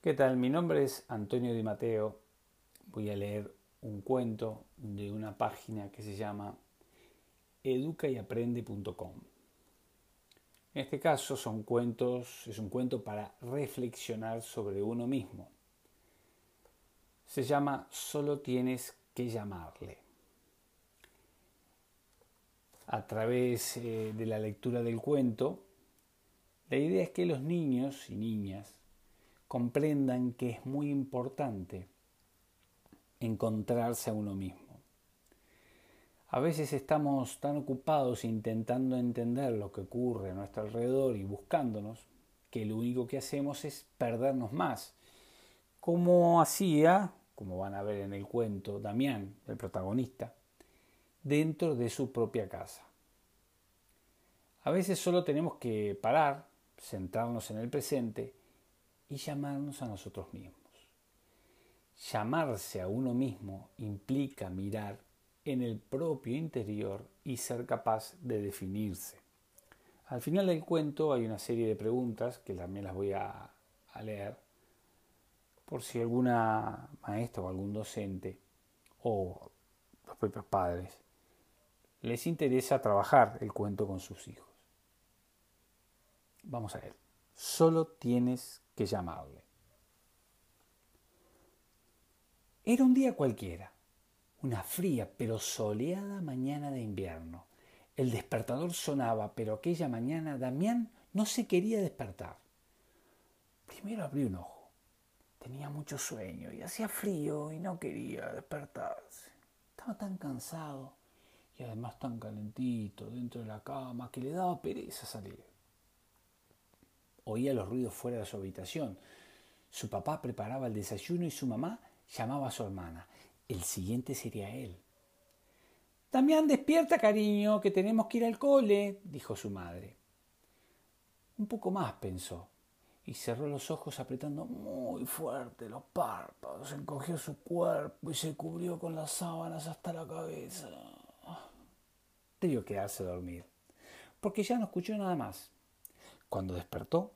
¿Qué tal? Mi nombre es Antonio Di Mateo. Voy a leer un cuento de una página que se llama educayaprende.com. En este caso son cuentos, es un cuento para reflexionar sobre uno mismo. Se llama Solo tienes que llamarle. A través eh, de la lectura del cuento, la idea es que los niños y niñas comprendan que es muy importante encontrarse a uno mismo. A veces estamos tan ocupados intentando entender lo que ocurre a nuestro alrededor y buscándonos que lo único que hacemos es perdernos más, como hacía, como van a ver en el cuento, Damián, el protagonista, dentro de su propia casa. A veces solo tenemos que parar, centrarnos en el presente y llamarnos a nosotros mismos. Llamarse a uno mismo implica mirar en el propio interior y ser capaz de definirse. Al final del cuento hay una serie de preguntas que también las voy a, leer por si alguna maestra o algún docente o los propios padres les interesa trabajar el cuento con sus hijos. Vamos a ver. Solo tienes que llamarle. Era un día cualquiera, una fría pero soleada mañana de invierno. El despertador sonaba, pero aquella mañana Damián no se quería despertar. Primero abrió un ojo. Tenía mucho sueño y hacía frío y no quería despertarse. Estaba tan cansado y además tan calentito dentro de la cama que le daba pereza salir. Oía los ruidos fuera de su habitación. Su papá preparaba el desayuno y su mamá llamaba a su hermana. El siguiente sería él. Damián, despierta, cariño, que tenemos que ir al cole, dijo su madre. Un poco más, pensó, y cerró los ojos apretando muy fuerte los párpados, encogió su cuerpo y se cubrió con las sábanas hasta la cabeza. Debió quedarse a dormir, porque ya no escuchó nada más. Cuando despertó,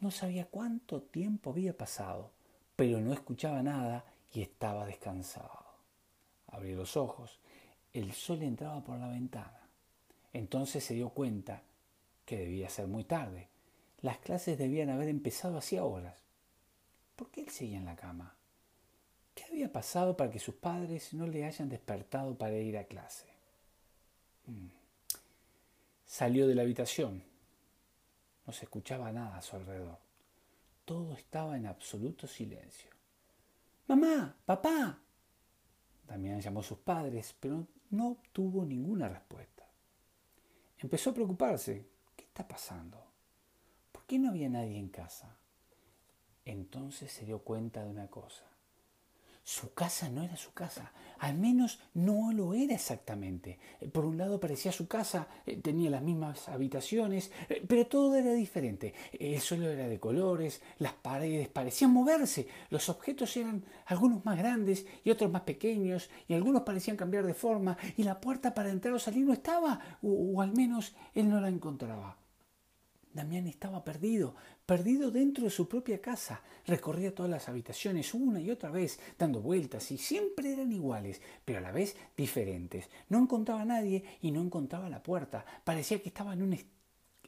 no sabía cuánto tiempo había pasado, pero no escuchaba nada y estaba descansado. Abrió los ojos. El sol entraba por la ventana. Entonces se dio cuenta que debía ser muy tarde. Las clases debían haber empezado hacía horas. ¿Por qué él seguía en la cama? ¿Qué había pasado para que sus padres no le hayan despertado para ir a clase? Mm. Salió de la habitación no se escuchaba nada a su alrededor. Todo estaba en absoluto silencio. Mamá, papá. Damián llamó a sus padres, pero no obtuvo ninguna respuesta. Empezó a preocuparse. ¿Qué está pasando? ¿Por qué no había nadie en casa? Entonces se dio cuenta de una cosa. Su casa no era su casa, al menos no lo era exactamente. Eh, por un lado parecía su casa, eh, tenía las mismas habitaciones, eh, pero todo era diferente. El suelo era de colores, las paredes parecían moverse, los objetos eran algunos más grandes y otros más pequeños, y algunos parecían cambiar de forma, y la puerta para entrar o salir no estaba, o, al menos él no la encontraba. Damián estaba perdido, perdido dentro de su propia casa. Recorría todas las habitaciones una y otra vez, dando vueltas, y siempre eran iguales, pero a la vez diferentes. No encontraba a nadie y no encontraba la puerta. Parecía que estaba en un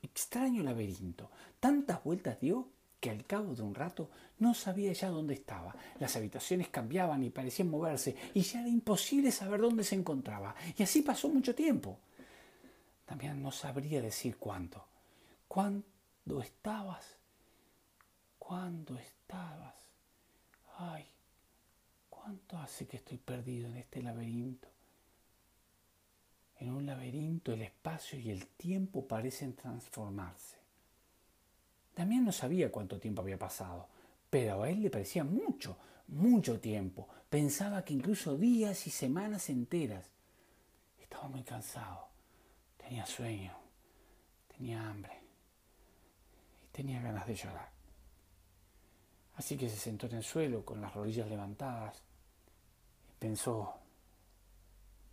extraño laberinto. Tantas vueltas dio que al cabo de un rato no sabía ya dónde estaba. Las habitaciones cambiaban y parecían moverse, y ya era imposible saber dónde se encontraba. Y así pasó mucho tiempo. Damián no sabría decir cuánto ¿Cuándo estabas? ¿Cuándo estabas? Ay, ¿cuánto hace que estoy perdido en este laberinto? En un laberinto el espacio y el tiempo parecen transformarse. También no sabía cuánto tiempo había pasado, pero a él le parecía mucho, mucho tiempo. Pensaba que incluso días y semanas enteras. Estaba muy cansado, tenía sueño, tenía hambre. Tenía ganas de llorar. Así que se sentó en el suelo con las rodillas levantadas y pensó,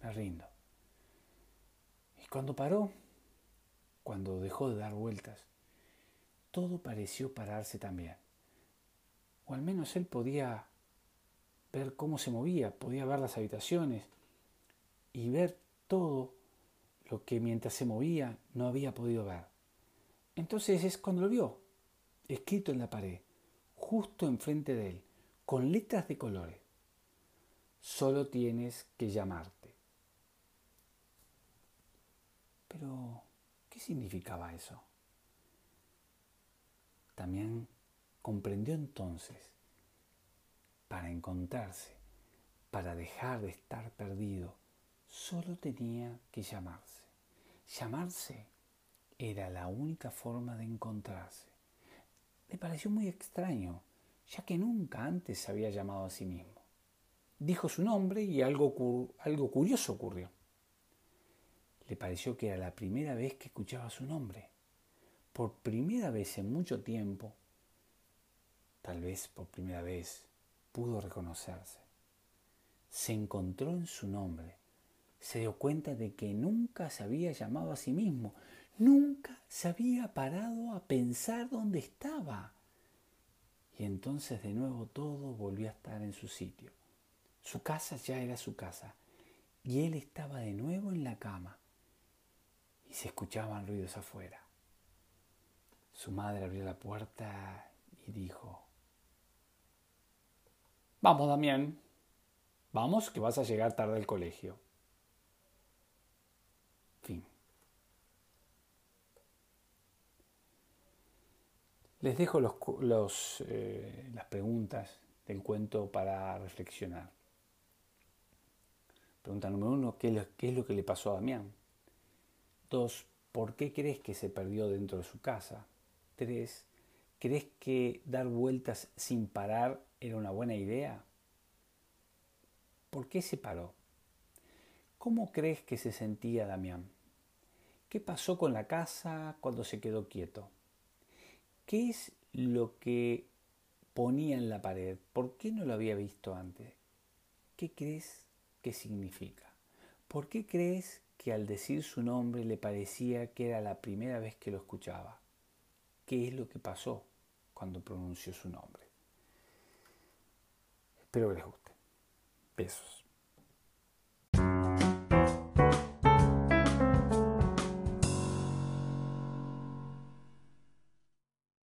me rindo. Y cuando paró, cuando dejó de dar vueltas, todo pareció pararse también. o al menos él podía ver cómo se movía, podía ver las habitaciones y ver todo lo que mientras se movía no había podido ver. Entonces es cuando lo vio, escrito en la pared, justo enfrente de él, con letras de colores. Solo tienes que llamarte. Pero, ¿qué significaba eso? También comprendió entonces, para encontrarse, para dejar de estar perdido, solo tenía que llamarse. Llamarse era la única forma de encontrarse. Le pareció muy extraño, ya que nunca antes se había llamado a sí mismo. Dijo su nombre y algo, algo curioso ocurrió. Le pareció que era la primera vez que escuchaba su nombre. Por primera vez en mucho tiempo, tal vez por primera vez, pudo reconocerse. Se encontró en su nombre. Se dio cuenta de que nunca se había llamado a sí mismo, Nunca se había parado a pensar dónde estaba. Y entonces de nuevo todo volvió a estar en su sitio. Su casa ya era su casa. Y él estaba de nuevo en la cama. Y se escuchaban ruidos afuera. Su madre abrió la puerta y dijo, Vamos, Damián. Vamos, que vas a llegar tarde al colegio. Les dejo eh, las preguntas del cuento para reflexionar. Pregunta número uno, ¿qué es, lo, que le pasó a Damián? Dos, ¿por qué crees que se perdió dentro de su casa? Tres, ¿crees que dar vueltas sin parar era una buena idea? ¿Por qué se paró? ¿Cómo crees que se sentía Damián? ¿Qué pasó con la casa cuando se quedó quieto? ¿Qué es lo que ponía en la pared? ¿Por qué no lo había visto antes? ¿Qué crees que significa? ¿Por qué crees que al decir su nombre le parecía que era la primera vez que lo escuchaba? ¿Qué es lo que pasó cuando pronunció su nombre? Espero que les guste. Besos.